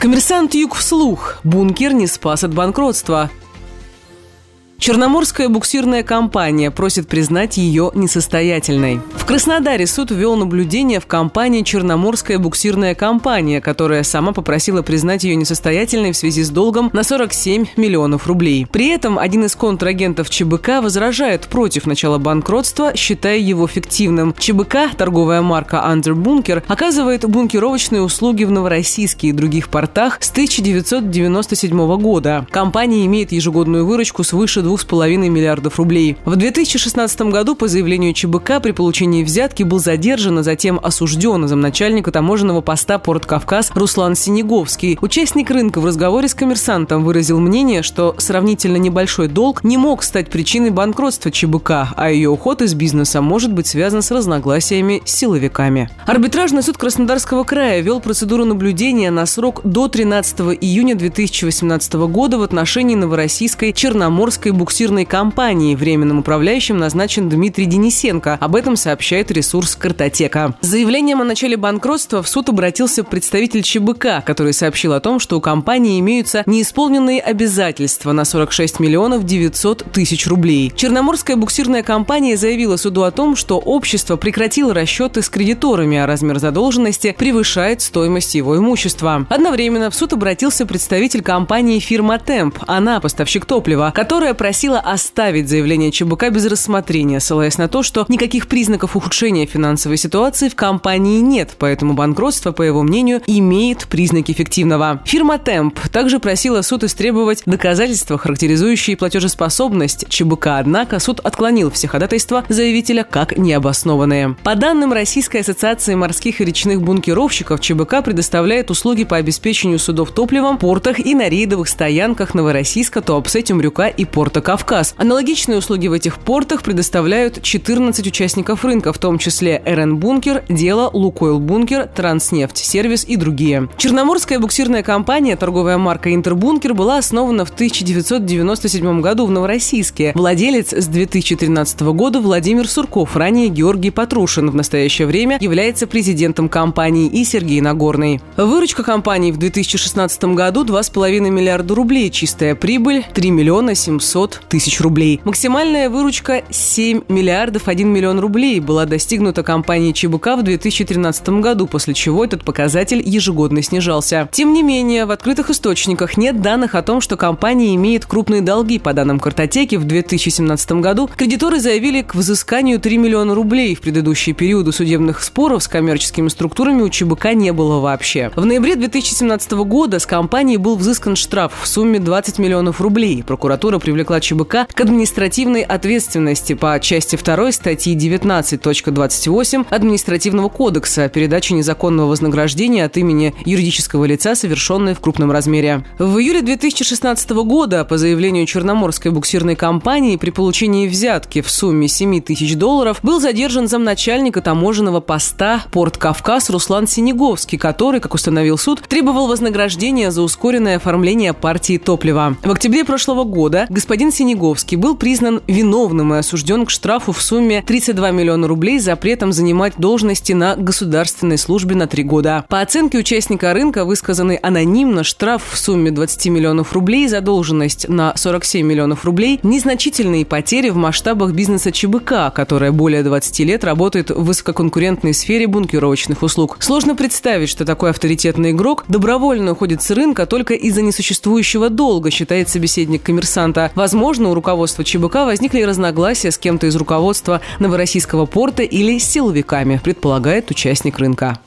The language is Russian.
Коммерсант Юг вслух. Бункер не спас от банкротства. Черноморская буксирная компания просит признать ее несостоятельной. В Краснодаре суд ввел наблюдение в компании «Черноморская буксирная компания», которая сама попросила признать ее несостоятельной в связи с долгом на 47 миллионов рублей. При этом один из контрагентов ЧБК возражает против начала банкротства, считая его фиктивным. ЧБК, торговая марка Under Bunker, оказывает бункеровочные услуги в Новороссийске и других портах с 1997 года. Компания имеет ежегодную выручку свыше 2,5 миллиардов рублей. В 2016 году по заявлению ЧБК при получении взятки был задержан, а затем осужден замначальника таможенного поста Порт Кавказ Руслан Синеговский. Участник рынка в разговоре с коммерсантом выразил мнение, что сравнительно небольшой долг не мог стать причиной банкротства чбк, а ее уход из бизнеса может быть связан с разногласиями с силовиками. Арбитражный суд Краснодарского края вел процедуру наблюдения на срок до 13 июня 2018 года в отношении Новороссийской Черноморской буксирной компании. Временным управляющим назначен Дмитрий Денисенко. Об этом сообщает ресурс «Картотека». Заявлением о начале банкротства в суд обратился представитель ЧБК, который сообщил о том, что у компании имеются неисполненные обязательства на 46 миллионов 900 тысяч рублей. Черноморская буксирная компания заявила суду о том, что общество прекратило расчеты с кредиторами, а размер задолженности превышает стоимость его имущества. Одновременно в суд обратился представитель компании фирма «Темп». Она поставщик топлива, которая просила оставить заявление ЧБК без рассмотрения, ссылаясь на то, что никаких признаков ухудшения финансовой ситуации в компании нет, поэтому банкротство, по его мнению, имеет признаки эффективного. Фирма Темп также просила суд истребовать доказательства, характеризующие платежеспособность ЧБК, однако суд отклонил все ходатайства заявителя как необоснованные. По данным Российской ассоциации морских и речных бункеровщиков, ЧБК предоставляет услуги по обеспечению судов топливом, портах и на рейдовых стоянках Новороссийска, Туапсе, Тюмрюка и порта порта «Кавказ». Аналогичные услуги в этих портах предоставляют 14 участников рынка, в том числе РН Бункер, Дело, Лукойл Бункер, Транснефть, Сервис и другие. Черноморская буксирная компания, торговая марка Интербункер, была основана в 1997 году в Новороссийске. Владелец с 2013 года Владимир Сурков, ранее Георгий Патрушин, в настоящее время является президентом компании и Сергей Нагорный. Выручка компании в 2016 году 2,5 миллиарда рублей, чистая прибыль 3 миллиона 700 500 тысяч рублей. Максимальная выручка 7 миллиардов 1 миллион рублей была достигнута компанией ЧБК в 2013 году, после чего этот показатель ежегодно снижался. Тем не менее, в открытых источниках нет данных о том, что компания имеет крупные долги. По данным картотеки, в 2017 году кредиторы заявили к взысканию 3 миллиона рублей. В предыдущие периоды судебных споров с коммерческими структурами у ЧБК не было вообще. В ноябре 2017 года с компанией был взыскан штраф в сумме 20 миллионов рублей. Прокуратура привлекла ЧБК к административной ответственности по части 2 статьи 19.28 Административного кодекса о передаче незаконного вознаграждения от имени юридического лица, совершенной в крупном размере. В июле 2016 года по заявлению Черноморской буксирной компании при получении взятки в сумме 7 тысяч долларов был задержан замначальника таможенного поста Порт Кавказ Руслан Синеговский, который, как установил суд, требовал вознаграждения за ускоренное оформление партии топлива. В октябре прошлого года господин Константин Синеговский был признан виновным и осужден к штрафу в сумме 32 миллиона рублей запретом занимать должности на государственной службе на три года. По оценке участника рынка, высказанный анонимно, штраф в сумме 20 миллионов рублей, задолженность на 47 миллионов рублей, незначительные потери в масштабах бизнеса ЧБК, которая более 20 лет работает в высококонкурентной сфере бункеровочных услуг. Сложно представить, что такой авторитетный игрок добровольно уходит с рынка только из-за несуществующего долга, считает собеседник коммерсанта. Возможно, Возможно, у руководства ЧБК возникли разногласия с кем-то из руководства Новороссийского порта или с силовиками, предполагает участник рынка.